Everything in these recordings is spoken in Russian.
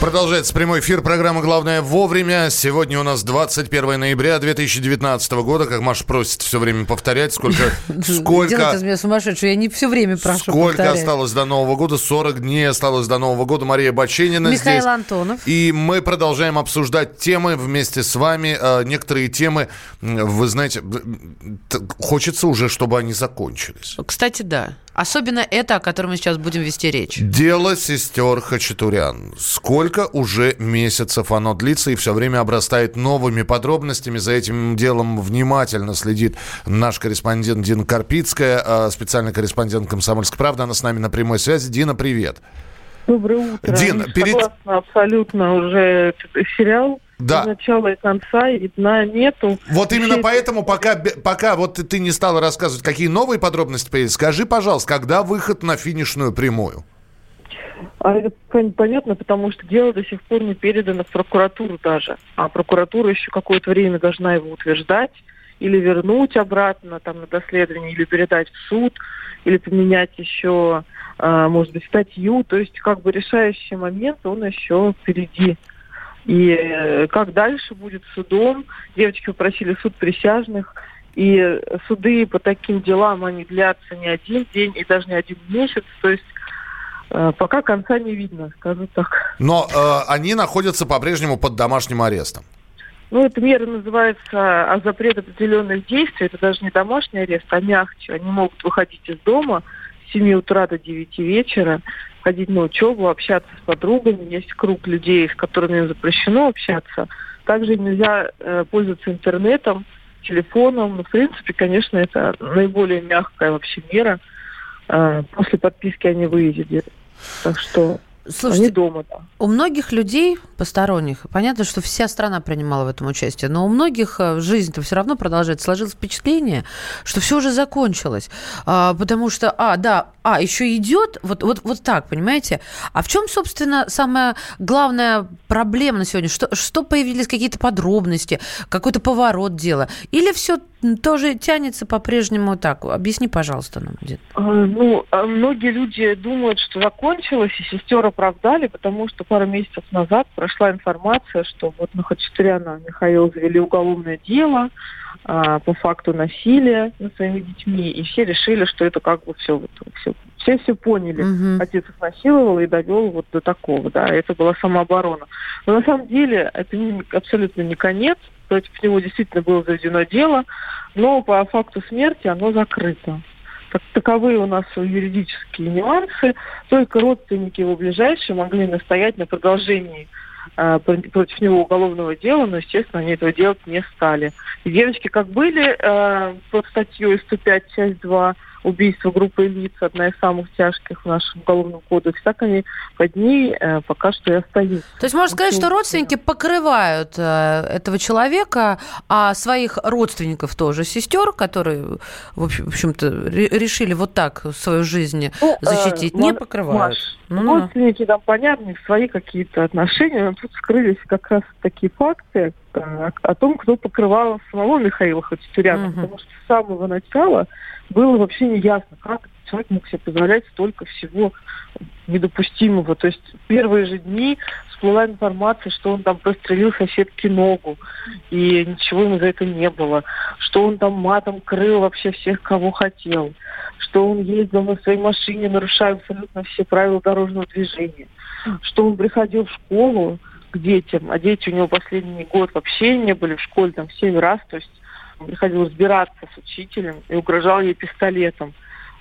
Продолжается прямой эфир программы «Главное вовремя». Сегодня у нас 21 ноября 2019 года. Как Маша просит все время повторять, сколько... сколько Делать из меня сумасшедшую. Я не все время прошу Сколько повторять. осталось до Нового года? 40 дней осталось до Нового года. Мария Баченина Михаил здесь. Антонов. И мы продолжаем обсуждать темы вместе с вами. Э, Некоторые темы, вы знаете, хочется уже, чтобы они закончились. Кстати, да. Особенно это, о котором мы сейчас будем вести речь. Дело сестер Хачатурян. Сколько уже месяцев оно длится и все время обрастает новыми подробностями. За этим делом внимательно следит наш корреспондент Дина Карпицкая, э, специальный корреспондент «Комсомольской правды». Она с нами на прямой связи. Дина, привет. Доброе утро. Дин, перед- Согласна абсолютно уже сериал. Да. Начала и конца, и дна нету. Вот именно Вообще, поэтому, пока, бе- пока вот ты не стала рассказывать, какие новые подробности появились, скажи, пожалуйста, когда выход на финишную прямую? А это пон- понятно, потому что дело до сих пор не передано в прокуратуру даже. А прокуратура еще какое-то время должна его утверждать или вернуть обратно там на доследование, или передать в суд, или поменять еще, а, может быть, статью. То есть как бы решающий момент, он еще впереди. И э, как дальше будет судом? Девочки попросили суд присяжных. И суды по таким делам, они длятся не один день и даже не один месяц. То есть э, пока конца не видно, скажу так. Но э, они находятся по-прежнему под домашним арестом. Ну, эта мера называется а, запрет определенных действий. Это даже не домашний арест, а мягче. Они могут выходить из дома 7 утра до 9 вечера, ходить на учебу, общаться с подругами. Есть круг людей, с которыми запрещено общаться. Также нельзя э, пользоваться интернетом, телефоном. Ну, в принципе, конечно, это наиболее мягкая вообще мера. Э, после подписки они выездят. Так что они Слушайте, дома, да. у многих людей посторонних, понятно, что вся страна принимала в этом участие, но у многих э, жизнь-то все равно продолжается. Сложилось впечатление, что все уже закончилось. А, потому что, а, да, а, еще идет, вот, вот, вот так, понимаете? А в чем, собственно, самая главная проблема на сегодня? Что, что появились какие-то подробности, какой-то поворот дела? Или все тоже тянется по-прежнему так? Объясни, пожалуйста, нам, Дин. А, Ну, а многие люди думают, что закончилось, и сестер оправдали, потому что пару месяцев назад прошла информация, что вот на Хачатуряна Михаил завели уголовное дело по факту насилия над своими детьми, и все решили, что это как бы все, вот, все, все все поняли. Мгм. Отец их насиловал и довел вот до такого, да, это была самооборона. Но на самом деле это не- абсолютно не конец, против него действительно было заведено дело, но по факту смерти оно закрыто. Так, таковы у нас юридические нюансы. Только родственники его ближайшие могли настоять на продолжении про- против него уголовного дела, но, естественно, они этого делать не стали. Девочки как были э, под статьей 105, часть 2, убийство группы лиц, одна из самых тяжких в нашем уголовном кодексе, так они под ней э, пока что и остаются. То есть можно сказать, что родственники покрывают э, этого человека, а своих родственников тоже, сестер, которые, в общем- в общем-то, ре- решили вот так свою жизнь Ну, э, защитить, не Ма- покрывают. Маш, Ну-ну. родственники там понятно, свои какие-то отношения, но тут скрылись как раз такие факты о, том, кто покрывал самого Михаила Хачатуряна, Мгм. потому что с самого начала было вообще не ясно, как человек мог себе позволять столько всего недопустимого. То есть в первые же дни всплыла информация, что он там прострелил соседке ногу, и ничего ему за это не было, что он там матом крыл вообще всех, кого хотел, что он ездил на своей машине, нарушая абсолютно все правила дорожного движения, что он приходил в школу к детям, а дети у него последний год вообще не были в школе, там, семь раз, то есть он приходил разбираться с учителем и угрожал ей пистолетом.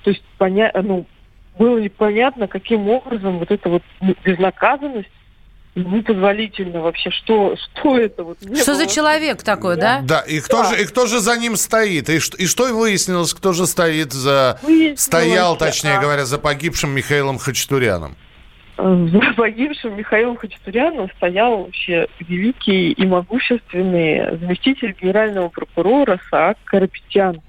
То есть поня... ну, было непонятно, каким образом вот эта вот безнаказанность непозволительно вообще, что, что это вот. Что за человек такой, да? Да, и кто, да. Же, и кто же за ним стоит? И, и что выяснилось, кто же стоит за... Выяснилось, стоял, точнее а... говоря, за погибшим Михаилом Хачатуряном? За погибшим Михаилом Хачатуряном стоял вообще великий и могущественный заместитель генерального прокурора Саак Карапетян.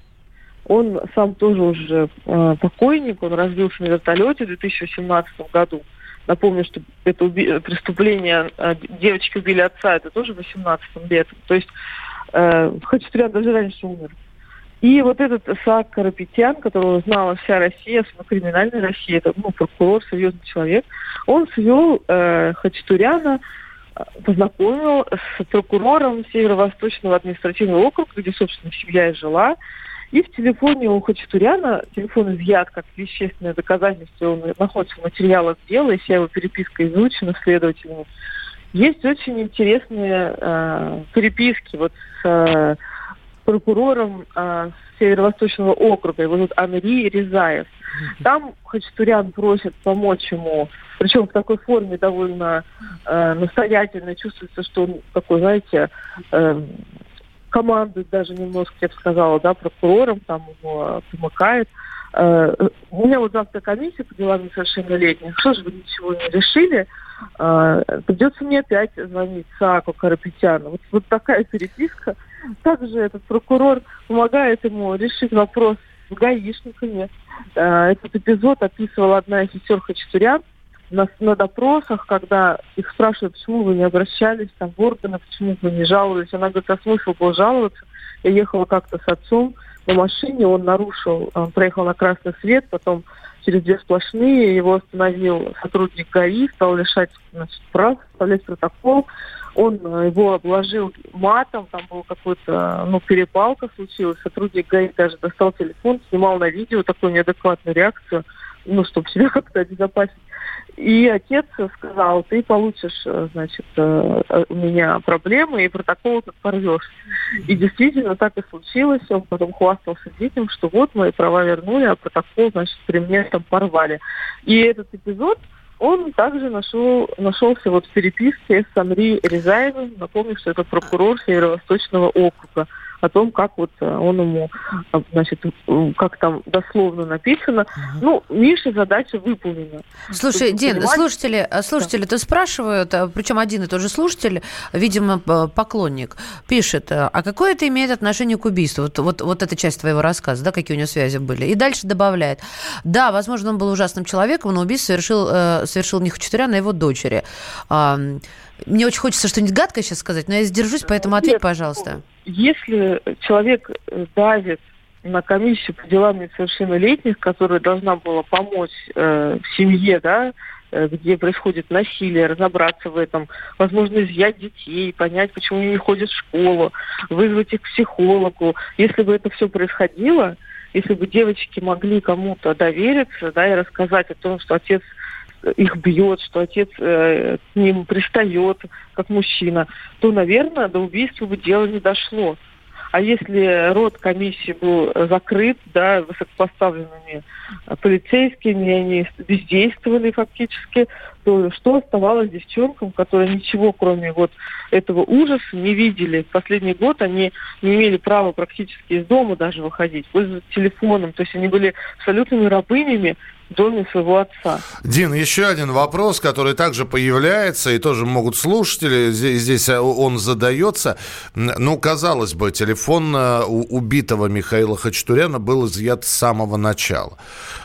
Он сам тоже уже э, покойник, он разбился на вертолете в 2018 году. Напомню, что это уби- преступление, э, девочки убили отца, это тоже в 18 летом. То есть э, Хачатурян даже раньше умер. И вот этот Саак Карапетян, которого знала вся Россия, особенно криминальная Россия, это ну, прокурор, серьезный человек, он свел э, Хачатуряна, э, познакомил с прокурором Северо-Восточного административного округа, где, собственно, семья и жила, и в телефоне у Хачатуряна, телефон изъят как вещественное доказательство, он находится в материалах дела, и вся его переписка изучена следователями. Есть очень интересные э, переписки вот с э, прокурором э, Северо-Восточного округа, его зовут Анри Резаев. Там Хачатурян просит помочь ему, причем в такой форме довольно э, настоятельно чувствуется, что он такой, знаете, э, командует даже немножко, я бы сказала, да, прокурором, там его помыкает. Э, у меня вот завтра комиссия по делам несовершеннолетних. Что же вы ничего не решили? Э, придется мне опять звонить Саку Карапетяну. Вот, вот такая переписка. Также этот прокурор помогает ему решить вопрос с гаишниками. Э, этот эпизод описывала одна из сестер Хачатурян на, на допросах, когда их спрашивают, почему вы не обращались там, в органы, почему вы не жаловались. Она говорит, а смысл был жаловаться. Я ехала как-то с отцом на машине, он нарушил, он проехал на красный свет, потом через две сплошные его остановил сотрудник ГАИ, стал лишать значит, прав, составлять протокол. Он э, его обложил матом, там был какой-то, ну, перепалка случилась. Сотрудник ГАИ даже достал телефон, снимал на видео такую неадекватную реакцию, ну, чтобы себя как-то обезопасить. И отец сказал, ты получишь, э, значит, э, э, у меня проблемы, и протокол тут порвешь. И действительно так и случилось. Он потом хвастался детям, что вот мои права вернули, а протокол, значит, при мне там порвали. И этот эпизод, он также нашел, нашелся вот в переписке с Анри Резаевым. Напомню, что это прокурор Северо-Восточного округа о том, как вот э, он ему, э, значит, как там дословно написано. Угу. Ну, Миша задача выполнена. Слушай, Дин, понимать... слушатели, э, слушатели да. спрашивают, причем один и тот же слушатель, видимо, поклонник, пишет, а какое это имеет отношение к убийству? Вот, вот, вот эта часть твоего рассказа, да, какие у него связи были. И дальше добавляет, да, возможно, он был ужасным человеком, но убийство совершил, совершил не Хачатурян, а его дочери. Мне очень хочется что-нибудь гадкое сейчас сказать, но я сдержусь, поэтому ответь, Нет, пожалуйста. Если человек давит на комиссию по делам несовершеннолетних, которая должна была помочь э, семье, да, э, где происходит насилие, разобраться в этом, возможно, изъять детей, понять, почему они не ходят в школу, вызвать их к психологу. Если бы это все происходило, если бы девочки могли кому-то довериться, да, и рассказать о том, что отец их бьет, что отец э, к ним пристает, как мужчина, то, наверное, до убийства бы дело не дошло. А если род комиссии был закрыт, да, высокопоставленными полицейскими, они бездействовали фактически, то что оставалось девчонкам, которые ничего, кроме вот этого ужаса, не видели? В последний год они не имели права практически из дома даже выходить, пользоваться телефоном. То есть они были абсолютными рабынями доме своего отца. Дин, еще один вопрос, который также появляется, и тоже могут слушатели, здесь, здесь э, он задается. Ну, казалось бы, телефон э, убитого Михаила Хачатуряна был изъят с самого начала.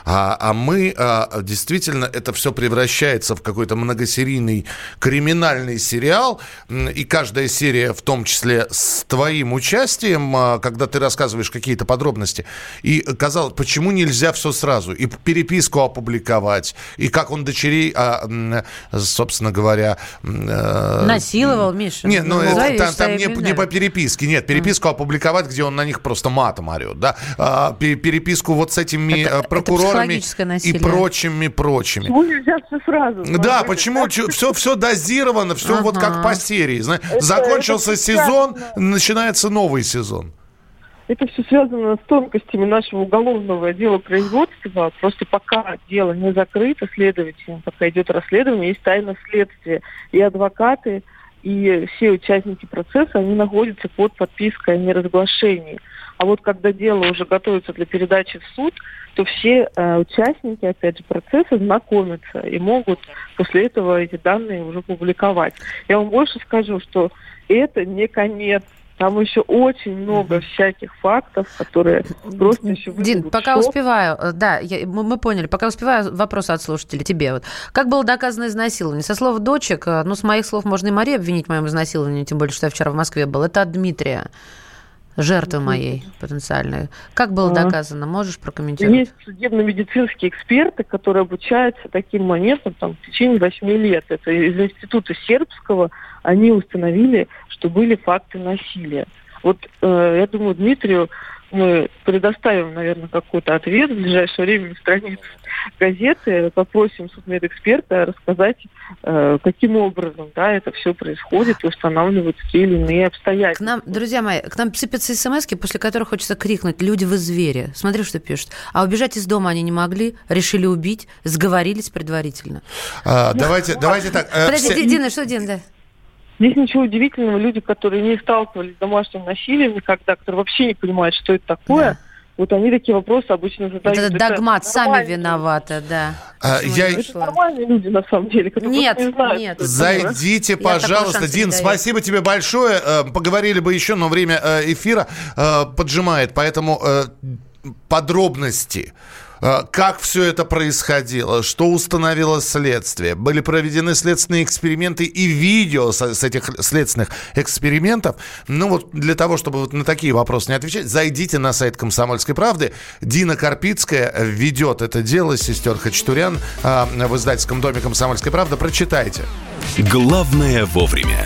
А, а мы а, действительно, это все превращается в какой-то многосерийный криминальный сериал, и каждая серия, в том числе с твоим участием, а, когда ты рассказываешь какие-то подробности, и казалось, почему нельзя все сразу? И переписку опубликовать, и как он дочерей, а, собственно говоря... Э, Насиловал, Миша. Нет, ну, это, там, там не, не по переписке, нет, переписку mm. опубликовать, где он на них просто матом орет, да, а, переписку вот с этими это, прокурорами это и прочими, прочими. Почему нельзя все сразу? Да, почему все, все дозировано, все ага. вот как по серии. Закончился это сезон, начинается новый сезон. это все связано с тонкостями нашего уголовного дела производства. Просто пока дело не закрыто следователем, пока идет расследование, есть тайна следствия. И адвокаты, и все участники процесса, они находятся под подпиской о неразглашении. А вот когда дело уже готовится для передачи в суд, то все э, участники, опять же, процесса знакомятся и могут после этого эти данные уже публиковать. Я вам больше скажу, что это не конец там еще очень много всяких фактов, которые просто еще Дин, пока шок. успеваю, э, да, я, мы, мы поняли, пока успеваю, вопрос от слушателей тебе. Вот. Как было доказано изнасилование? Со слов дочек, э, ну, с моих слов можно и Марию обвинить в моем изнасиловании, тем более, что я вчера в Москве был. Это от Дмитрия жертвы моей потенциальной. Как было доказано? Можешь прокомментировать? Есть судебно-медицинские эксперты, которые обучаются таким моментам там, в течение восьми лет. Это из института сербского они установили, что были факты насилия. Вот э, я думаю, Дмитрию мы предоставим, наверное, какой-то ответ в ближайшее время на странице газеты, попросим судмедэксперта рассказать, э, каким образом да, это все происходит и устанавливают те или иные обстоятельства. К нам, друзья мои, к нам сыпятся смс после которых хочется крикнуть «Люди, вы звери!» Смотри, что пишут. А убежать из дома они не могли, решили убить, сговорились предварительно. А, давайте, давайте так. Э, Подожди. Дина, что, Дина, да? Здесь ничего удивительного. Люди, которые не сталкивались с домашним насилием никогда, которые вообще не понимают, что это такое, да. вот они такие вопросы обычно задают. Это догмат, сами виноваты, да. А, я... Это нормальные люди, на самом деле, которые нет, не знают. Нет, Зайдите, пожалуйста. Дин, спасибо тебе большое. Э, поговорили бы еще, но время э, эфира э, поджимает, поэтому подробности как все это происходило, что установило следствие. Были проведены следственные эксперименты и видео с, с этих следственных экспериментов. Ну вот для того, чтобы вот на такие вопросы не отвечать, зайдите на сайт «Комсомольской правды». Дина Карпицкая ведет это дело, сестер Хачатурян э, в издательском доме «Комсомольской правды». Прочитайте. Главное вовремя.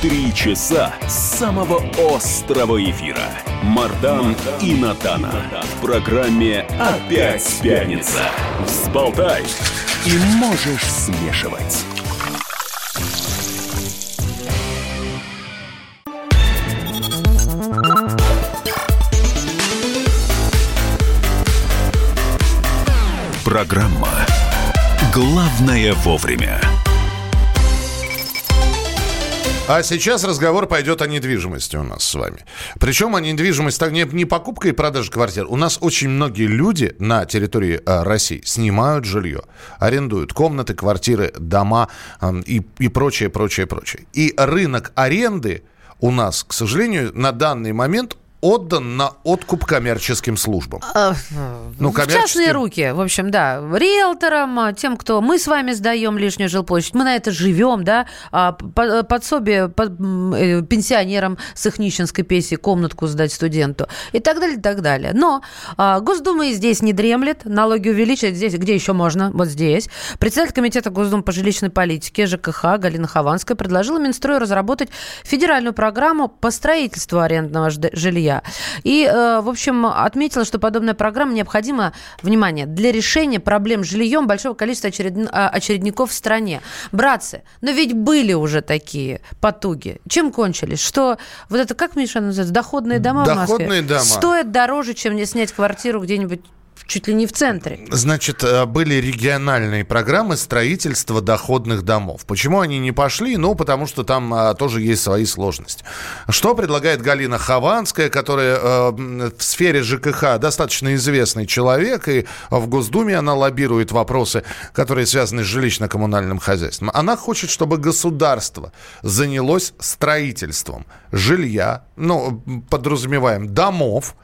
Три часа самого острого эфира. Мардан и Надана. В программе «Опять пятница». Взболтай и можешь смешивать. Программа «Главное вовремя». А сейчас разговор пойдет о недвижимости у нас с вами. Причем о недвижимости так не, не покупка и продажа квартир. У нас очень многие люди на территории э, России снимают жилье, арендуют комнаты, квартиры, дома э, и, и прочее, прочее, прочее. И рынок аренды у нас, к сожалению, на данный момент отдан на откуп коммерческим службам. А, ну, коммерческие... В частные руки, в общем, да. Риэлторам, а, тем, кто... Мы с вами сдаем лишнюю жилплощадь, мы на это живем, да. А подсобие под, э, пенсионерам с их нищенской пенсии комнатку сдать студенту и так далее, и так далее. Но Госдума и здесь не дремлет, налоги увеличивать здесь, где еще можно, вот здесь. Председатель комитета Госдумы по жилищной политике ЖКХ Галина Хованская предложила Минстрою разработать федеральную программу по строительству арендного жилья жилья. И, э, в общем, отметила, что подобная программа необходима, внимание, для решения проблем с жильем большого количества очеред... А, очередников в стране. Братцы, но ведь были уже такие потуги. Чем кончились? Что вот это, как, Миша, называется, доходные дома доходные в Москве? дома. Стоят дороже, чем снять квартиру где-нибудь чуть ли не в центре. Значит, э, были региональные программы строительства доходных домов. Почему они не пошли? Ну, потому что там а, тоже есть свои сложности. Что предлагает Галина Хованская, которая а, в сфере ЖКХ достаточно известный человек, и в Госдуме она лоббирует вопросы, которые связаны с жилищно-коммунальным хозяйством. Она хочет, чтобы государство занялось строительством жилья, ну, подразумеваем, домов,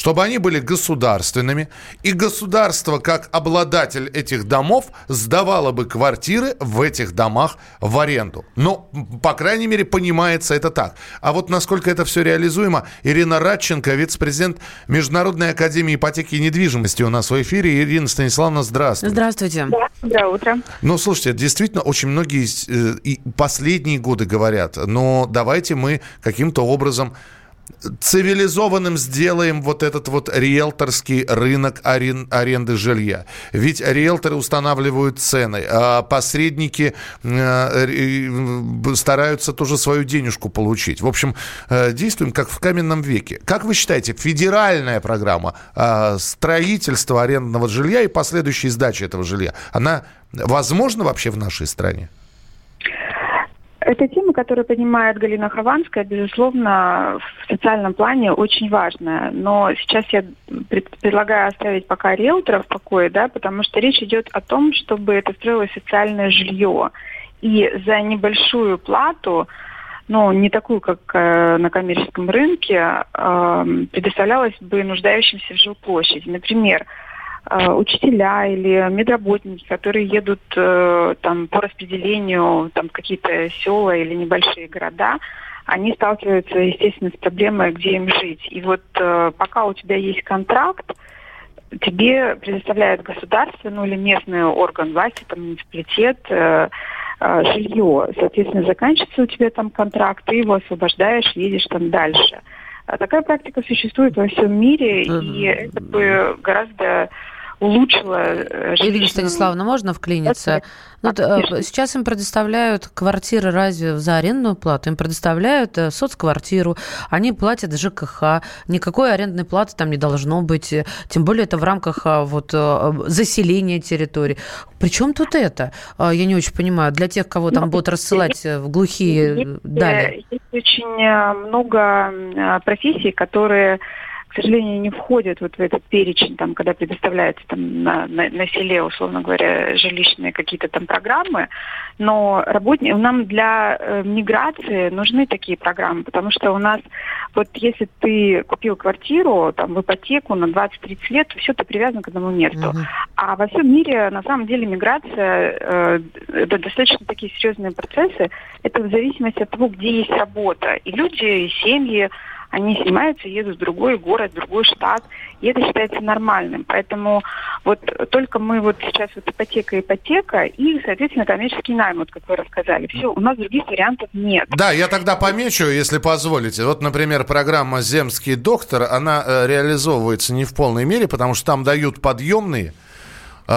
чтобы они были государственными, и государство, как обладатель этих домов, сдавало бы квартиры в этих домах в аренду. Ну, по крайней мере, понимается это так. А вот насколько это все реализуемо, Ирина Радченко, вице-президент Международной академии ипотеки и недвижимости у нас в эфире. Ирина Станиславовна, здравствуйте. Здравствуйте. Да, доброе утро. Ну, слушайте, действительно, очень многие э, и последние годы говорят, но давайте мы каким-то образом цивилизованным сделаем вот этот вот риэлторский рынок арен, аренды жилья. Ведь риэлторы устанавливают цены, а посредники э, стараются тоже свою денежку получить. В общем, э, действуем как в каменном веке. Как вы считаете, федеральная программа э, строительства арендного жилья и последующей сдачи этого жилья, она возможна вообще в нашей стране? Эта тема, которую поднимает Галина Хованская, безусловно, в социальном плане очень важная. Но сейчас я предлагаю оставить пока риэлтора в покое, да, потому что речь идет о том, чтобы это строилось социальное жилье. И за небольшую плату, ну, не такую, как э, на коммерческом рынке, э, предоставлялась бы нуждающимся в жилплощади. Например, учителя или медработники, которые едут э, там по распределению там какие-то села или небольшие города, они сталкиваются, естественно, с проблемой, где им жить. И вот э, пока у тебя есть контракт, тебе предоставляет государство, ну или местный орган власти, там муниципалитет, э, э, жилье. Соответственно, заканчивается у тебя там контракт, ты его освобождаешь, едешь там дальше. А такая практика существует во всем мире, и это бы гораздо улучшила э, Ирина Станиславовна, можно вклиниться? Ну, э, сейчас им предоставляют квартиры разве за арендную плату? Им предоставляют э, соцквартиру, они платят ЖКХ, никакой арендной платы там не должно быть, тем более это в рамках вот заселения территории. Причем тут это? Я не очень понимаю. Для тех, кого там ну, будут рассылать в глухие есть, дали. Есть очень много профессий, которые к сожалению, не входят вот в этот перечень, там, когда предоставляются там, на, на, на селе, условно говоря, жилищные какие-то там программы. Но работни... нам для э, миграции нужны такие программы, потому что у нас, вот если ты купил квартиру там, в ипотеку на 20-30 лет, то все, ты привязан к одному месту. Uh-huh. А во всем мире, на самом деле, миграция, э, это достаточно такие серьезные процессы. Это в зависимости от того, где есть работа. И люди, и семьи, они снимаются, едут в другой город, в другой штат, и это считается нормальным. Поэтому вот только мы вот сейчас вот ипотека, ипотека и, соответственно, коммерческий найм, вот как вы рассказали. Все, у нас других вариантов нет. Да, я тогда помечу, если позволите. Вот, например, программа «Земский доктор», она э, реализовывается не в полной мере, потому что там дают подъемные,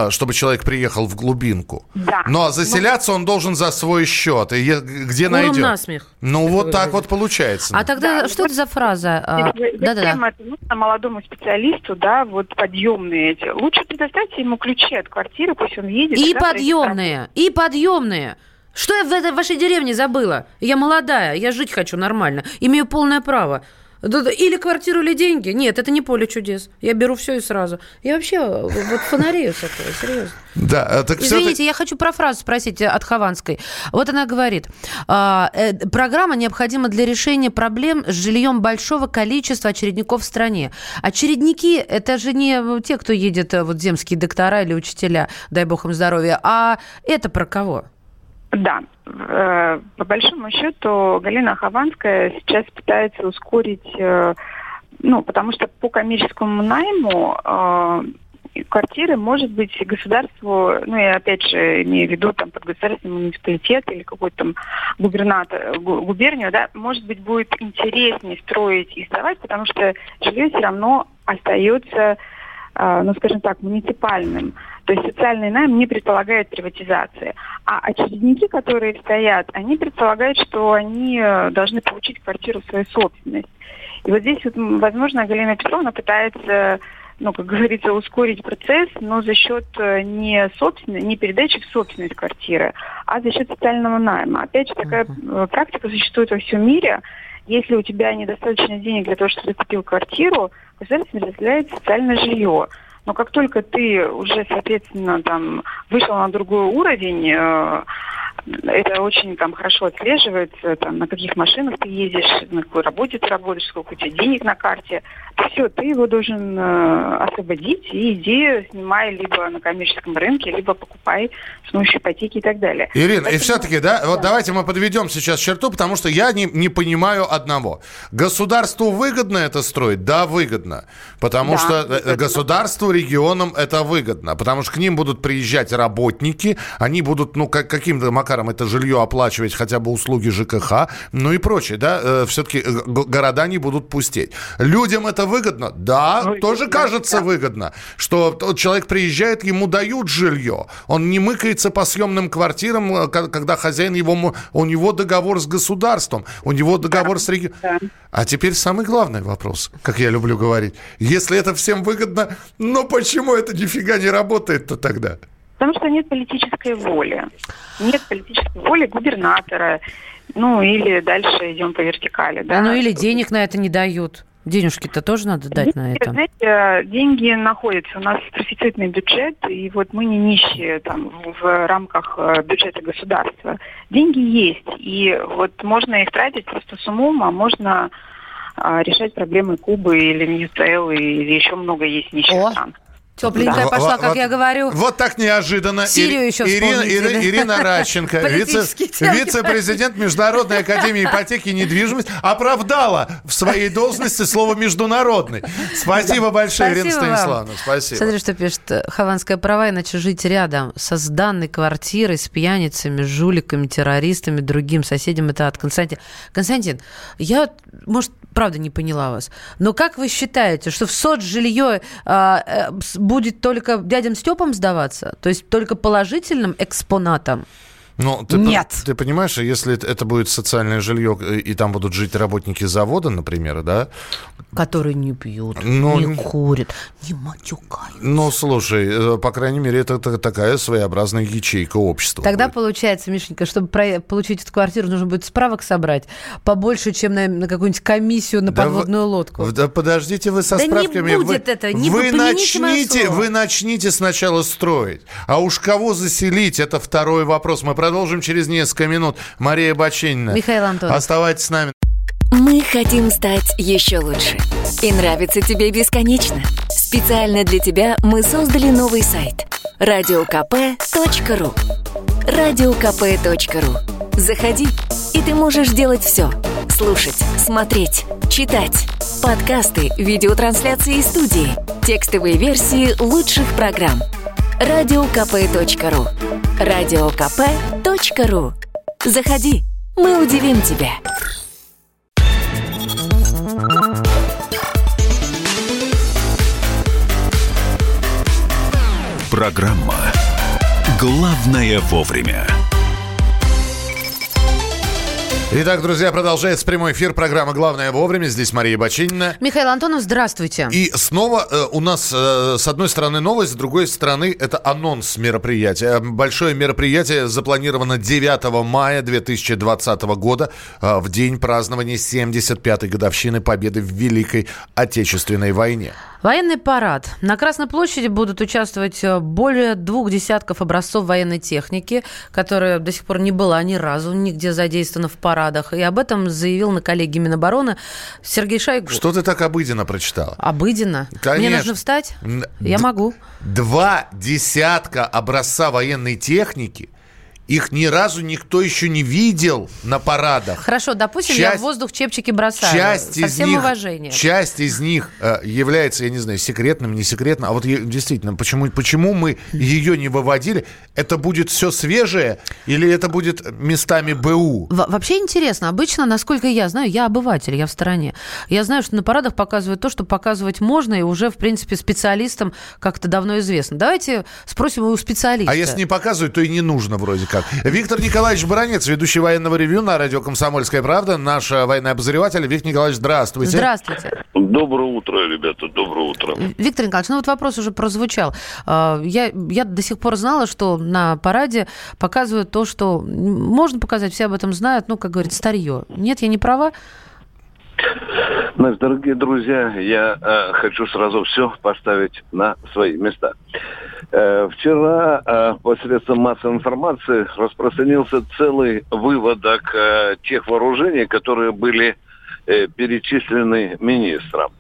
чтобы человек приехал в глубинку. Да. Ну а заселяться он должен за свой счет. И где Куром найдет? насмех. Ну вот так вот получается. А тогда да, что это за фраза? А, да-да-да. Это нужно молодому специалисту, да, вот подъемные эти. Лучше предоставьте ему ключи от квартиры, пусть он едет. И подъемные, и подъемные. Что я в этой вашей деревне забыла? Я молодая, я жить хочу нормально, имею полное право. Или квартиру, или деньги. Нет, это не поле чудес. Я беру все и сразу. Я вообще вот фонарею с этого, серьезно. Да, а так Извините, я хочу про фразу спросить от Хованской. Вот она говорит, а, э, программа необходима для решения проблем с жильем большого количества очередников в стране. Очередники – это же не те, кто едет, э, вот земские доктора или учителя, дай бог им здоровья, а это про кого? Да, э, по большому счету Галина Хованская сейчас пытается ускорить, э, ну, потому что по коммерческому найму э, квартиры может быть государству, ну я опять же имею в виду там под государственный муниципалитет или какой-то там губернатор, губернию, да, может быть будет интереснее строить и сдавать, потому что жилье все равно остается, ну скажем так, муниципальным. То есть социальный найм не предполагает приватизации. А очередники, которые стоят, они предполагают, что они э, должны получить квартиру в свою собственность. И вот здесь, вот, возможно, Галина Петровна пытается ну, как говорится, ускорить процесс, но за счет э, не собственной, не передачи в собственность квартиры, а за счет социального найма. Опять же, такая uh-huh. практика существует во всем мире. Если у тебя недостаточно денег для того, чтобы ты купил квартиру, государство предоставляет социальное жилье. Но как только ты уже, соответственно, там вышел на другой уровень, э, это очень там хорошо отслеживается, там, на каких машинах ты ездишь, на какой работе ты работаешь, сколько у тебя денег на карте. Все, ты его должен э, освободить и иди снимай либо на коммерческом рынке, либо покупай с помощью ипотеки и так далее. Ирина, Поэтому, и все-таки, да, да, вот давайте мы подведем сейчас черту, потому что я не, не понимаю одного. Государству выгодно это строить? Да, выгодно. Потому да, что э, выгодно. государству, регионам это выгодно. Потому что к ним будут приезжать работники, они будут, ну, как, каким-то макаром это жилье оплачивать, хотя бы услуги ЖКХ, ну и прочее, да, э, все-таки э, города не будут пустеть. Людям это выгодно? Да, ну, тоже кажется да. выгодно, что человек приезжает, ему дают жилье, он не мыкается по съемным квартирам, э, когда хозяин его, у него договор с государством, у него договор да, с регионом. Да. А теперь самый главный вопрос, как я люблю говорить. Если это всем выгодно, но почему это нифига не работает-то тогда? Потому что нет политической воли. Нет политической воли губернатора. Ну, или дальше идем по вертикали. Да, да ну или денег на это не дают. Денежки-то тоже надо дать на это. Знаете, деньги находятся. У нас профицитный бюджет, и вот мы не нищие там в рамках э, бюджета государства. Деньги есть, и вот можно их тратить просто с умом, а можно а, решать проблемы Кубы или Венесуэлы или еще много есть нищих О. стран. Тепленькая да. пошла, как вот, я говорю. Вот так неожиданно. Сирию еще Ирина, Ирина, Ирина Радченко, вице, вице-президент Международной академии ипотеки и недвижимости, оправдала в своей должности слово «международный». Спасибо большое, Ирина Станиславовна. Спасибо. Смотри, что пишет. Хованская права, иначе жить рядом со сданной квартирой, с пьяницами, жуликами, террористами, другим соседям. Это от Константина. Константин, я, может, правда не поняла вас, но как вы считаете, что в соцжилье а, э, будет только дядям Степам сдаваться? То есть только положительным экспонатом? Ну, ты, Нет. Ты понимаешь, если это будет социальное жилье, э, и там будут жить работники завода, например, да? Которые не пьют, ну, не курят, не матюкают. Ну, слушай, э, по крайней мере, это такая своеобразная ячейка общества. Тогда будет. получается, Мишенька, чтобы про- получить эту квартиру, нужно будет справок собрать побольше, чем на, на какую-нибудь комиссию на да подводную вы, лодку. Да подождите вы со да справками. не будет вы, это, не вы, начните, вы начните сначала строить. А уж кого заселить, это второй вопрос. Мы Продолжим через несколько минут. Мария Бачинина. Михаил Антонов. Оставайтесь с нами. Мы хотим стать еще лучше. И нравится тебе бесконечно. Специально для тебя мы создали новый сайт. радиокп.ру радиокп.ру Заходи, и ты можешь делать все. Слушать, смотреть, читать. Подкасты, видеотрансляции из студии, текстовые версии лучших программ – радиокп.ру радиокп.ру Заходи, мы удивим тебя. Программа «Главное вовремя». Итак, друзья, продолжается прямой эфир программы «Главное вовремя». Здесь Мария Бочинина. Михаил Антонов, здравствуйте. И снова э, у нас э, с одной стороны новость, с другой стороны это анонс мероприятия. Большое мероприятие запланировано 9 мая 2020 года, э, в день празднования 75-й годовщины победы в Великой Отечественной войне. Военный парад. На Красной площади будут участвовать э, более двух десятков образцов военной техники, которая до сих пор не была ни разу нигде задействована в парадах. И об этом заявил на коллеге Минобороны Сергей Шойгу. Что ты так обыденно прочитала? Обыденно? Конечно. Мне нужно встать? Я могу. Два десятка образца военной техники – их ни разу никто еще не видел на парадах. Хорошо, допустим, часть, я в воздух чепчики бросаю. Часть Со всем них, уважением. Часть из них э, является, я не знаю, секретным, не секретным. А вот действительно, почему, почему мы ее не выводили? Это будет все свежее или это будет местами БУ? Во вообще интересно. Обычно, насколько я знаю, я обыватель, я в стороне. Я знаю, что на парадах показывают то, что показывать можно, и уже, в принципе, специалистам как-то давно известно. Давайте спросим у специалиста. А если не показывают, то и не нужно вроде как. Виктор Николаевич Баранец, ведущий военного ревю на радио «Комсомольская правда», наш э, военный обозреватель. Виктор Николаевич, здравствуйте. Здравствуйте. Доброе утро, ребята, доброе утро. Виктор Николаевич, ну вот вопрос уже прозвучал. А, я, я до сих пор знала, что на параде показывают то, что можно показать, все об этом знают, ну, как говорится, старье. Нет, я не права? Наши дорогие друзья, я э, хочу сразу все поставить на свои места. Э, вчера э, посредством массовой информации распространился целый выводок э, тех вооружений, которые были перечислены министром.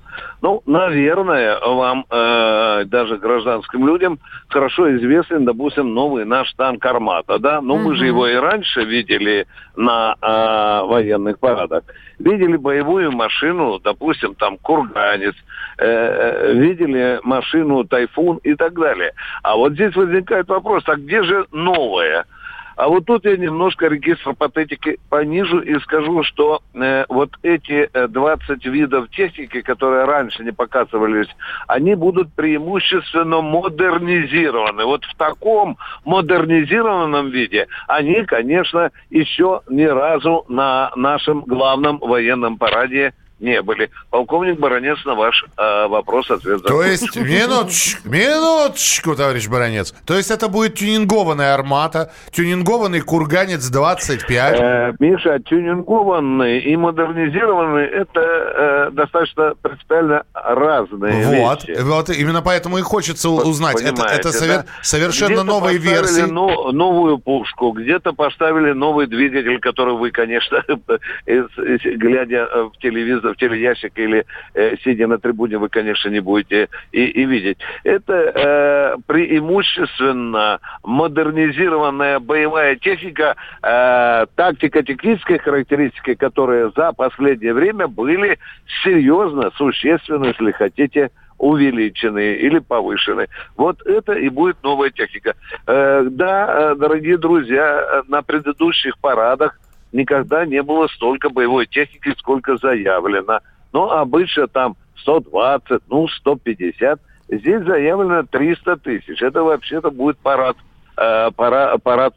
Ну, наверное, вам, э, даже гражданским людям, хорошо известен, допустим, новый наш танк «Армата», да? Но mm-hmm. мы же его и раньше видели на э, военных парадах. Видели боевую машину, допустим, там «Курганец», э, э видели машину «Тайфун» и так далее. А вот здесь возникает вопрос, а где же новое? А вот тут я немножко регистр патетики понижу и скажу, что э, вот эти 20 э, видов техники, которые раньше не показывались, они будут преимущественно модернизированы. Вот в таком модернизированном виде они, конечно, еще ни разу на нашем главном военном параде не были. Полковник Баранец на ваш э, вопрос ответ. То есть, минуточку, минуточку, товарищ Баранец. То есть это будет тюнингованная армата, тюнингованный курганец 25? Э, Миша, тюнингованный и модернизированный это э, достаточно принципиально разные вот, вещи. Вот, именно поэтому и хочется узнать. Это, это совер, да? совершенно новые версии. Но, новую пушку, где-то поставили новый двигатель, который вы, конечно, глядя в телевизор, в телеящик или э, сидя на трибуне, вы, конечно, не будете и, и видеть. Это э, преимущественно модернизированная боевая техника, э, тактика, технические характеристики, которые за последнее время были серьезно, существенно, если хотите, увеличены или повышены. Вот это и будет новая техника. Э, да, э, дорогие друзья, на предыдущих парадах никогда не было столько боевой техники, сколько заявлено. Ну, обычно там 120, ну, 150. Здесь заявлено 300 тысяч. Это вообще-то будет парад, э, пара, парад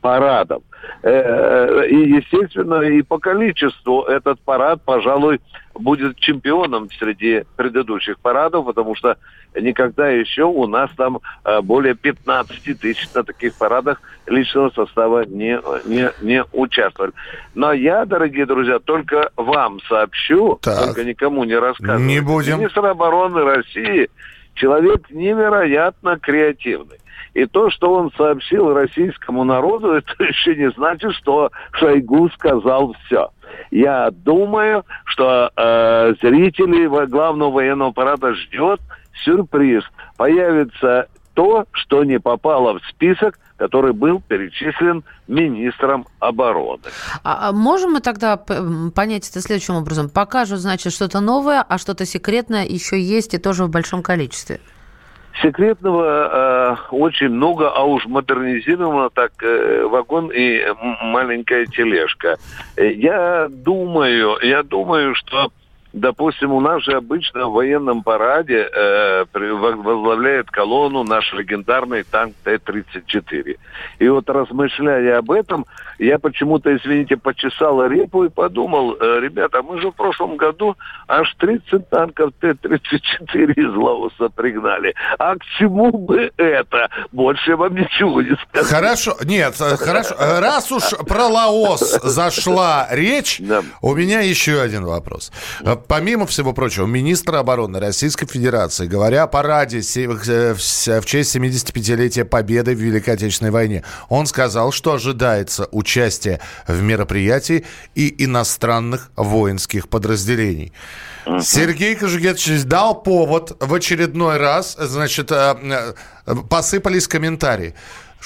парадов. Э, э, и, естественно, и по количеству этот парад, пожалуй, будет чемпионом среди предыдущих парадов, потому что никогда еще у нас там э, более 15 тысяч на таких парадах личного состава не, не, не участвовали. Но я, дорогие друзья, только вам сообщу, так. только никому не рассказываю. Не будем. Министр обороны России человек невероятно креативный. И то, что он сообщил российскому народу, это еще не значит, что Шойгу сказал все. Я думаю, что э, зрителей главного военного аппарата ждет сюрприз. Появится то, что не попало в список, который был перечислен министром обороны. А, а можем мы тогда понять это следующим образом? Покажут, значит, что-то новое, а что-то секретное еще есть и тоже в большом количестве. Секретного э, очень много, а уж модернизировано так э, вагон и маленькая тележка. Э, я думаю, я думаю, что Допустим, у нас же обычно в военном параде э, возглавляет колонну наш легендарный танк Т-34. И вот размышляя об этом, я почему-то, извините, почесал репу и подумал, э, ребята, мы же в прошлом году аж 30 танков Т-34 из Лаоса пригнали. А к чему бы это? Больше я вам ничего не скажу. Хорошо, нет, э, хорошо. Э, раз уж про Лаос зашла речь, у меня еще один вопрос помимо всего прочего, министр обороны Российской Федерации, говоря о параде в честь 75-летия Победы в Великой Отечественной войне, он сказал, что ожидается участие в мероприятии и иностранных воинских подразделений. Сергей Кожугетович дал повод в очередной раз, значит, э, э, посыпались комментарии.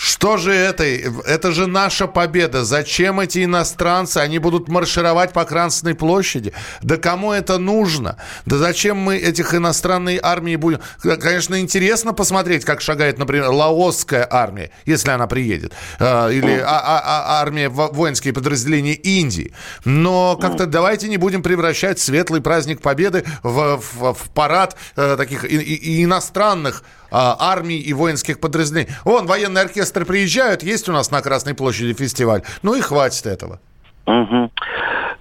Что же это? Это же наша победа. Зачем эти иностранцы? Они будут маршировать по Красной площади. Да кому это нужно? Да зачем мы этих иностранной армии будем... Конечно, интересно посмотреть, как шагает, например, лаосская армия, если она приедет. А, или а, а, армия, воинские подразделения Индии. Но как-то давайте не будем превращать светлый праздник победы в, в, в парад э, таких и, и иностранных армий и воинских подразделений. Вон, военные оркестры приезжают, есть у нас на Красной площади фестиваль. Ну и хватит этого. Угу.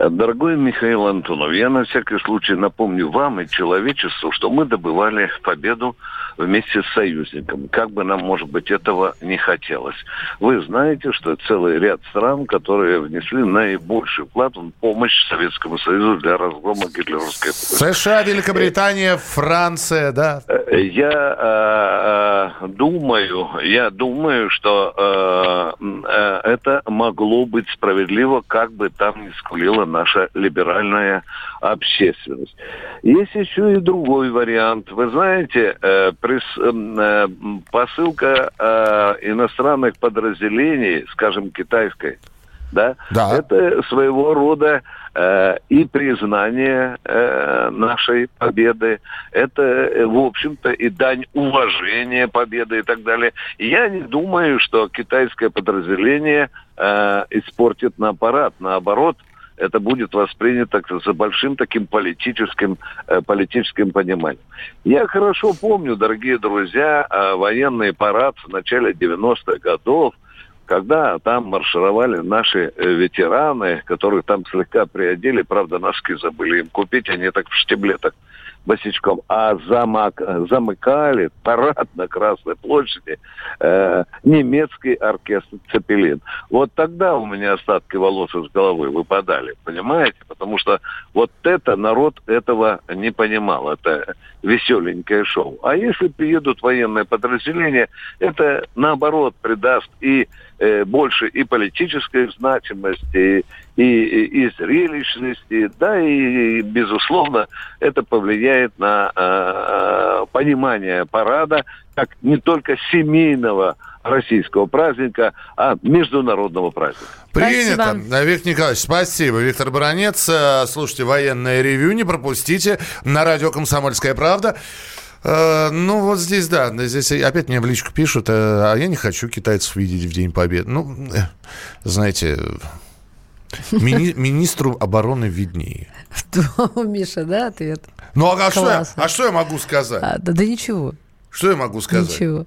Дорогой Михаил Антонов, я на всякий случай напомню вам и человечеству, что мы добывали победу вместе с союзниками. Как бы нам, может быть, этого не хотелось. Вы знаете, что целый ряд стран, которые внесли наибольший вклад в помощь Советскому Союзу для разгрома гитлеровской США, Великобритания, Франция, да? Я э, думаю, я думаю, что э, э, это могло быть справедливо, как бы там ни скулила наша либеральная общественность. Есть еще и другой вариант. Вы знаете, э, прис, э, посылка э, иностранных подразделений, скажем, китайской, да, Да. это своего рода э, и признание э, нашей победы, это, в общем-то, и дань уважения победы и так далее. Я не думаю, что китайское подразделение э, испортит на аппарат, наоборот, это будет воспринято за большим таким политическим, э, политическим пониманием. Я хорошо помню, дорогие друзья, э, военный парад в начале 90-х годов, когда там маршировали наши э, ветераны, которых там слегка приодели, правда, носки забыли им купить, они так в штиблетах босичком, а замок, замыкали парад на Красной площади э, немецкий оркестр «Цепелин». Вот тогда у меня остатки волос из головы выпадали, понимаете? Потому что вот это народ этого не понимал, это веселенькое шоу. А если приедут военные подразделения, это наоборот придаст и э, больше и политической значимости, и, и, и зрелищности, да, и, безусловно, это повлияет на э, понимание парада как не только семейного российского праздника, а международного праздника. Принято. Спасибо. Виктор Николаевич, спасибо. Виктор Баранец. Э, Слушайте военное ревю, не пропустите. На радио «Комсомольская правда». Э, Ну, вот здесь, да, здесь опять мне в личку пишут, э, а я не хочу китайцев видеть в День Победы. Ну, э, знаете, мини- министру обороны виднее. Миша, да, ответ? Ну, а что, я, а что я могу сказать? А, да, да ничего, Что я могу сказать? ничего.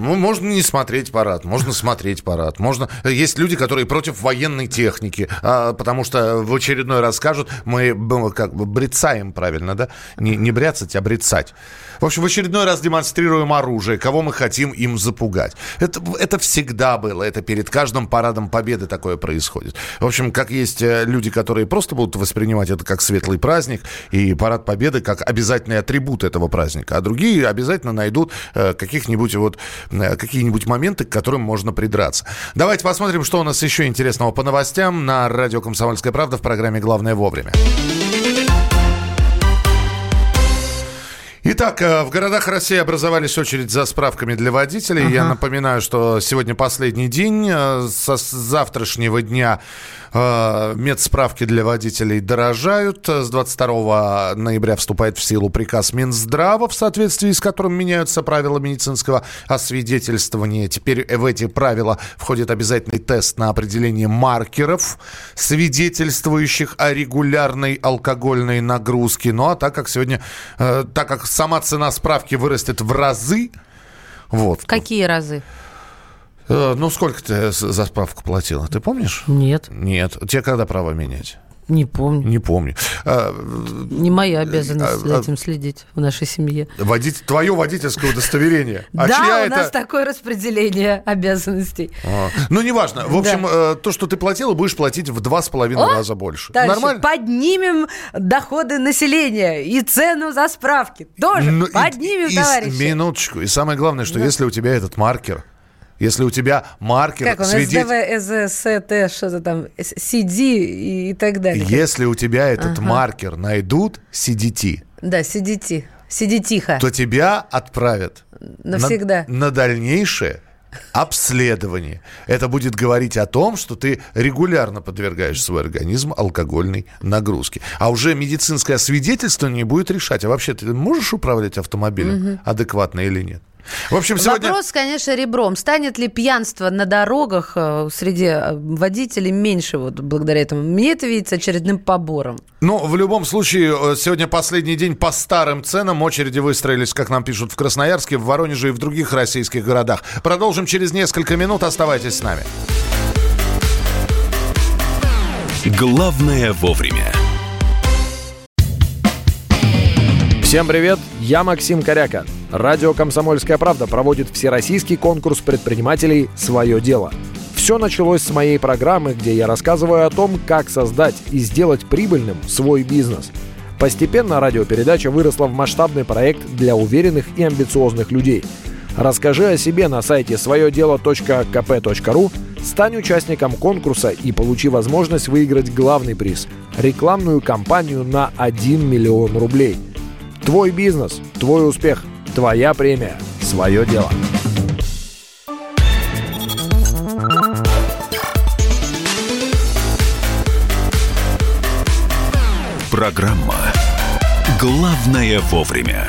Ну, можно не смотреть парад, можно смотреть парад. Можно... Есть люди, которые против военной техники, а, потому что в очередной раз скажут, мы как бы брецаем правильно, да? Не, не бряцать, а брецать. В общем, в очередной раз демонстрируем оружие, кого мы хотим им запугать. Это, это всегда было, это перед каждым парадом победы такое происходит. В общем, как есть э, люди, которые просто будут воспринимать это как светлый праздник, и парад победы как обязательный атрибут этого праздника, а другие обязательно найдут э, каких-нибудь вот э, какие-нибудь моменты, к которым можно придраться. Давайте посмотрим, что у нас еще интересного по новостям на радио «Комсомольская правда» в программе «Главное вовремя». Итак, э, в городах России образовались очередь за справками для водителей. Я напоминаю, что сегодня последний день. Э, Со с завтрашнего дня э, медсправки для водителей дорожают. С 22 ноября вступает в силу приказ Минздрава, в соответствии с которым меняются правила медицинского освидетельствования. Теперь в эти правила входит обязательный тест на определение маркеров, свидетельствующих о регулярной алкогольной нагрузке. Ну а так как сегодня, так как сама цена справки вырастет в разы, вот. В какие разы? Э, ну, сколько ты за справку платила? Ты помнишь? Нет, Нет. Тебе когда права менять? Не помню. Не помню. А, Не моя обязанность а, за а- этим следить в нашей семье. водить, твое водительское удостоверение. А да, у это? нас такое распределение обязанностей. А, Ну, неважно. В общем, э, то, что ты платила, будешь платить в два с половиной раза больше. Дальше. Нормально? Поднимем доходы населения и цену за справки. Тоже Ну, и- поднимем, и товарищи. Минуточку. И самое главное, что если у тебя этот маркер, если у тебя маркер Как он, свидетель- СДВ, что-то там, CD и, так далее. Если у тебя этот маркер найдут, CDT, Да, ти- сиди тихо. то тебя отправят Навсегда. на, на дальнейшее обследование. Это будет говорить о том, что ты регулярно подвергаешь свой организм алкогольной нагрузке. А уже медицинское свидетельствование будет решать, а вообще ты можешь управлять автомобилем адекватно или нет. В общем, сегодня... Вопрос, конечно, ребром. Станет ли пьянство на дорогах э, среди э, водителей меньше вот благодаря этому? Мне это видится очередным побором. Ну, в любом случае, э, сегодня последний день по старым ценам. Очереди выстроились, как нам пишут, в Красноярске, в Воронеже и в других российских городах. Продолжим через несколько минут. Оставайтесь с нами. Главное вовремя. Всем привет, я Максим Коряка. Радио «Комсомольская правда» проводит всероссийский конкурс предпринимателей «Свое дело». Все началось с моей программы, где я рассказываю о том, как создать и сделать прибыльным свой бизнес. Постепенно радиопередача выросла в масштабный проект для уверенных и амбициозных людей. Расскажи о себе на сайте своедело.кп.ру, стань участником конкурса и получи возможность выиграть главный приз – рекламную кампанию на 1 миллион рублей. Твой бизнес, твой успех, твоя премия, свое дело. Программа «Главное вовремя».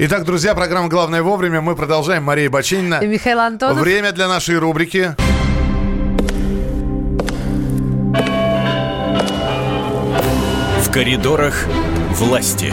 Итак, друзья, программа «Главное вовремя». Мы продолжаем. Мария Бачинина. И Михаил Антонов. Время для нашей рубрики. В коридорах власти.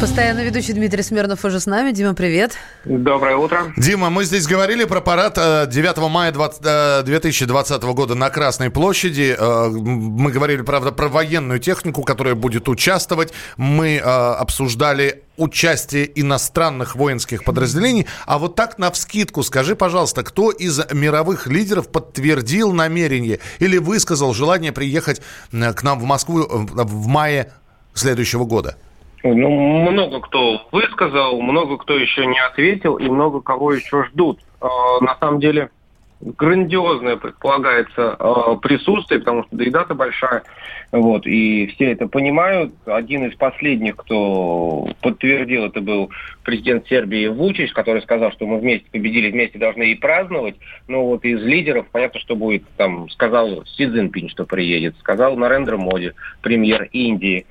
Постоянно ведущий Дмитрий Смирнов уже с нами. Дима, привет. Доброе утро. Дима, мы здесь говорили про парад э, 9 мая 20, э, 2020 года на Красной площади. Э, Мы говорили, правда, про военную технику, которая будет участвовать. Мы э, обсуждали участие иностранных воинских подразделений. А вот так, на вскидку, скажи, пожалуйста, кто из мировых лидеров подтвердил намерение или высказал желание приехать э, к нам в Москву э, в мае следующего года? Ну, много кто высказал, много кто еще не ответил, и много кого еще ждут. Э, На самом деле, грандиозное предполагается э, присутствие, потому что да и дата большая, вот, и все это понимают. Один из последних, кто подтвердил, это был президент Сербии Вучич, который сказал, что мы вместе победили, вместе должны и праздновать. Но вот из лидеров, понятно, что будет, там, сказал Си Цзиньпинь, что приедет, сказал Нарендра Моди, премьер Индии,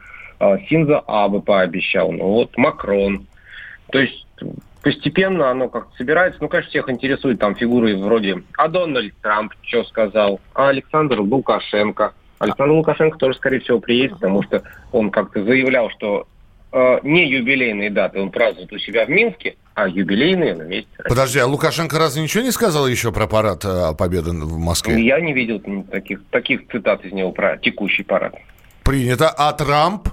Синза Абе пообещал, ну вот Макрон. То есть постепенно оно как-то собирается. Ну, конечно, всех интересует там фигуры вроде «А Дональд Трамп что сказал?», «А Александр Лукашенко?». Александр Лукашенко тоже, скорее всего, приедет, потому что он как-то заявлял, что э, не юбилейные даты он празднует у себя в Минске, а юбилейные на месте. Подожди, а Лукашенко разве ничего не сказал еще про парад э, Победы в Москве? Я не видел таких, таких цитат из него про текущий парад. Принято. А Трамп?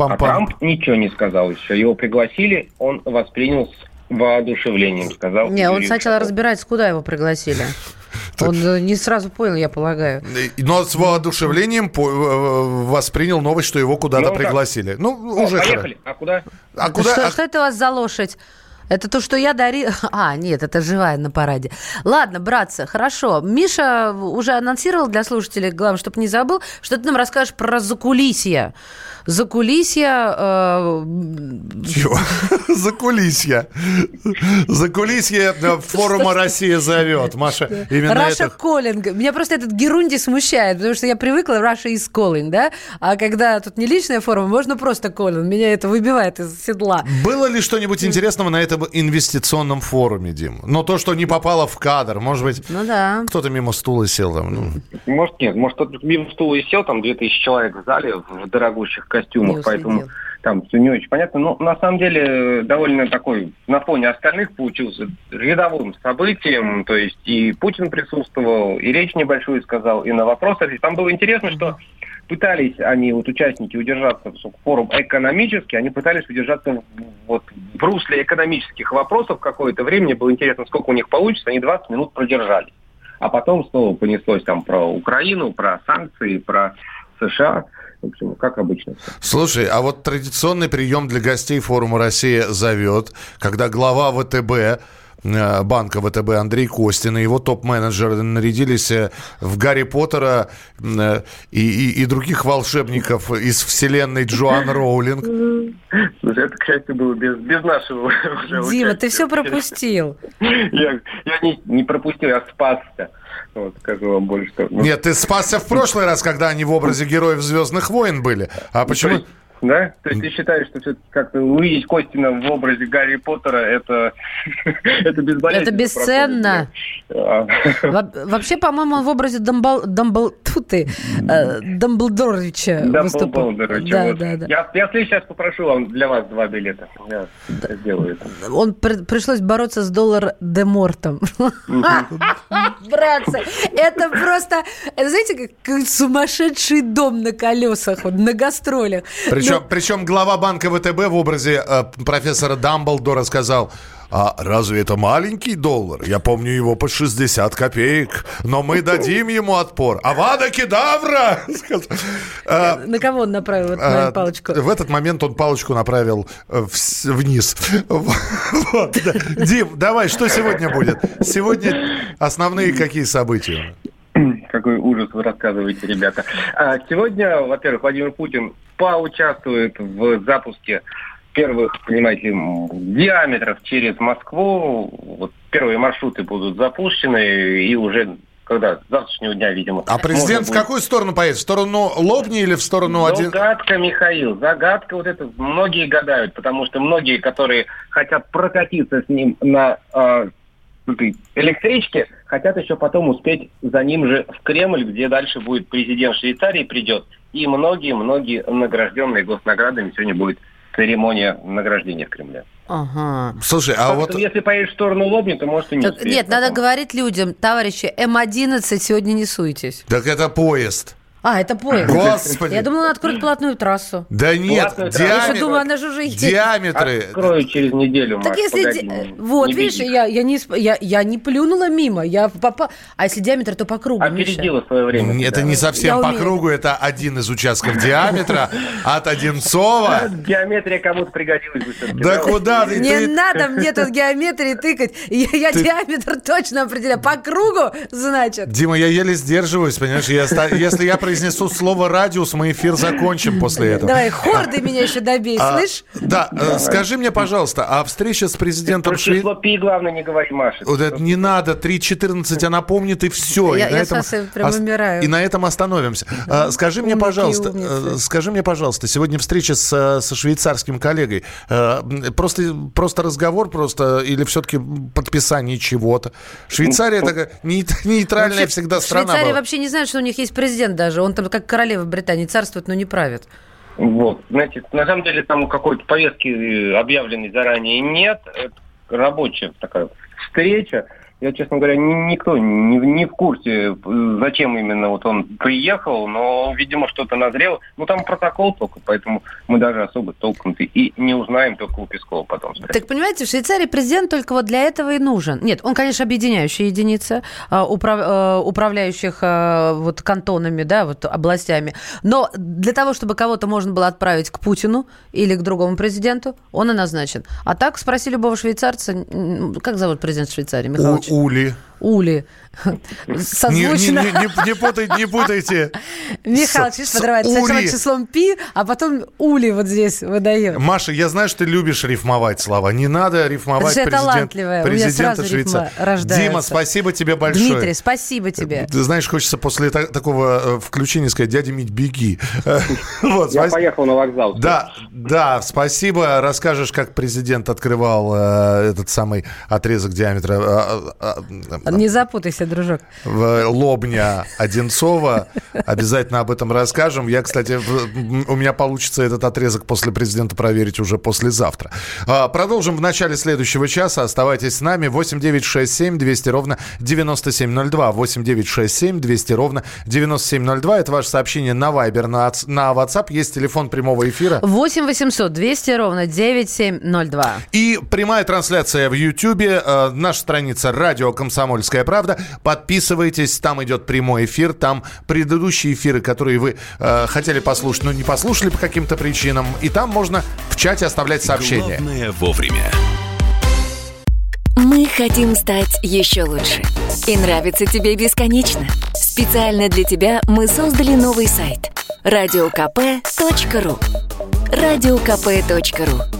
А Пам-пам. Трамп ничего не сказал еще. Его пригласили, он воспринял с воодушевлением, сказал. Не, он сначала Ушаков. разбирается, куда его пригласили. Он э, не сразу понял, я полагаю. Но с воодушевлением по- э, воспринял новость, что его куда-то Ну, пригласили. Ну, О, уже поехали. А куда? А куда? Что, а- что это у вас за лошадь? Это то, что я дарила... А, нет, это живая на параде. Ладно, братцы, хорошо. Миша уже анонсировал для слушателей, главное, чтобы не забыл, что ты нам расскажешь про закулисье. Закулисье... э, Чего? Закулисье. Закулисье э, форума «Россия зовет». Маша, именно Russia. Calling. Меня просто этот герундий смущает, потому что я привыкла Russia is calling, да? А когда тут не личная форма, можно просто calling. Меня это выбивает из седла. Было ли что-нибудь интересного на этом инвестиционном форуме, Дим? Но то, что не попало в кадр, может быть, Ну да. кто-то мимо стула сел там. ну. Может, нет, может, кто-то мимо стула и сел, там 2000 человек в зале в дорогущих костюмах, поэтому там все не очень понятно. Но на самом деле довольно такой на фоне остальных получился рядовым событием. То есть и Путин присутствовал, и речь небольшую сказал, и на вопросы. Там было интересно, что пытались они, вот участники, удержаться в форум экономически, они пытались удержаться вот, в русле экономических вопросов какое-то время. Мне было интересно, сколько у них получится. Они 20 минут продержались. А потом снова понеслось там про Украину, про санкции, про США. В общем, как обычно. Слушай, а вот традиционный прием для гостей форума «Россия зовет», когда глава ВТБ, банка ВТБ Андрей Костин и его топ-менеджеры нарядились э, в Гарри Поттера э, и, и- и других волшебников из вселенной Джоан Роулинг. Слушай, это, кстати, было без, без нашего уже Дима, ты все пропустил. Я, я не, не пропустил, я спасся. Вот, скажу вам больше, что... ну, Нет, ты спасся в прошлый раз, когда они в образе героев «Звездных войн» были. А почему... Да? То есть ты считаешь, что все-таки как-то увидеть Костина в образе Гарри Поттера, это, это безболезненно Это бесценно. да? А, Во- Вообще, по-моему, он в образе Дамбл... Дамбл... Тьфу ты, э, Дамблдоровича выступал. Да, вот. да, да. Я, я раз попрошу вам для вас два билета. Я сделаю это. Он при- пришлось бороться с доллар де мортом. Братцы, это просто, это, знаете, как сумасшедший дом на колесах, вот, на гастролях. Причем, Ну, причем глава банка ВТБ в образе э, профессора Дамблдора сказал, а разве это маленький доллар? Я помню его по 60 копеек, но мы дадим ему отпор. Авада кедавра! А, На кого он направил эту мою палочку? В этот момент он палочку направил э, вниз. Дим, давай, что сегодня будет? Сегодня основные какие события? Какой ужас вы рассказываете, ребята. А, Сегодня, во-первых, Владимир Путин поучаствует в запуске первых, понимаете, диаметров через Москву. Вот первые маршруты будут запущены, и уже когда с завтрашнего дня, видимо. А президент в будет- какую сторону поедет? В сторону Лобни или в сторону один? Загадка, Михаил, загадка вот это многие гадают, потому что многие, которые хотят прокатиться с ним на э, электричке, хотят еще потом успеть за ним же в Кремль, где дальше будет президент Швейцарии придет, и многие-многие награжденные госнаградами сегодня будет церемония награждения в Кремле. Ага. Слушай, а Так вот... что если поедешь в сторону Лобни, то может и не Так, нет, надо потом. говорить людям, товарищи, М11 сегодня не суетесь. Так это поезд. А, это поезд. Господи. Я думала, он откроет платную трассу. Да нет, Платную Я еще диаметр- думаю, она же уже есть. диаметры. Открою через неделю, Так Маш, если... погоди, Вот, не видишь, я, я, не, я, я не плюнула мимо, я попа... А если диаметр, то по кругу, Миша. Опередила свое время. Это да. не совсем Я по умею. кругу, это один из участков диаметра от Одинцова. Геометрия кому-то пригодилась бы все-таки. Да куда ты? Не надо мне тут геометрии тыкать. Я, диаметр точно определяю. По кругу, значит. Дима, я еле сдерживаюсь, понимаешь? Если я произнесу слово радиус, мы эфир закончим после этого. Давай, хорды меня еще добей, А, слышь? Да, э, скажи мне, пожалуйста, а встреча с президентом Про Швейцарии... число пи, главное, не говори, Маша. Вот это не надо, 3.14, она помнит и все. Я- и на я этом прям умираю. И на этом остановимся. А, Скажи мне, пожалуйста, э, скажи мне, пожалуйста, сегодня встреча с, э, со швейцарским коллегой. Просто, просто разговор просто или все-таки подписание чего-то? Швейцария такая нейт- нейтральная всегда в страна Швейцарии была. вообще не знают, что у них есть президент даже. Он там как королева Британии царствует, но не правит. Вот. Знаете, на самом деле там какой-то повестки э, объявленной заранее нет. Это рабочая такая встреча. Я, честно говоря, ни- никто не, не в курсе, зачем именно вот он приехал, но, видимо, что-то назрело. Ну, там протокол только, поэтому мы даже особо толком и не узнаем только у Пескова потом. Так понимаете, в Швейцарии президент только вот для этого и нужен. Нет, он, конечно, объединяющая единица а, управ- э, управляющих а, вот кантонами, да, вот областями. Но для того, чтобы кого-то можно было отправить к Путину или к другому президенту, он и назначен. А так спроси любого швейцарца, как зовут президент Швейцарии, Михайлович? Oli. Ули. Ули. Не, не- Созвучно. не- не- путайте, не путайте. Видишь, с подрывает сначала числом пи, а потом ули вот здесь выдает. Маша, я знаю, что ты любишь рифмовать слова. Не надо рифмовать Это президент- талантливая. Президента Швейцарии. Дима, спасибо тебе большое. Дмитрий, спасибо тебе. Ты знаешь, хочется после та- такого э, включения сказать, дядя Мить, беги. Вот, Я спас- поехал на вокзал. Да, да, спасибо. Расскажешь, как президент открывал э, этот самый отрезок диаметра э, э, э, Не запутайся, дружок. в Лобня Одинцова. Обязательно об этом расскажем. Я, кстати, у меня получится этот отрезок после президента проверить уже послезавтра. А, Продолжим в начале следующего часа. Оставайтесь с нами. 8 9 6 7 200 ровно 9702. 8 9 6 7 200 ровно 9702. Это ваше сообщение на Viber, на, на WhatsApp. Есть телефон прямого эфира. 8 800 200 ровно 9702. И прямая трансляция в Ютьюбе. Э, наша страница «Радио Комсомольская правда». Подписывайтесь, там идет прямой эфир. Там предыдущие эфиры, которые вы э, хотели послушать, но не послушали по каким-то причинам. И там можно в чате оставлять сообщения. Главное вовремя. Мы хотим стать еще лучше. И нравится тебе бесконечно. Специально для тебя мы создали новый сайт – радиокп.ру радиокп.ру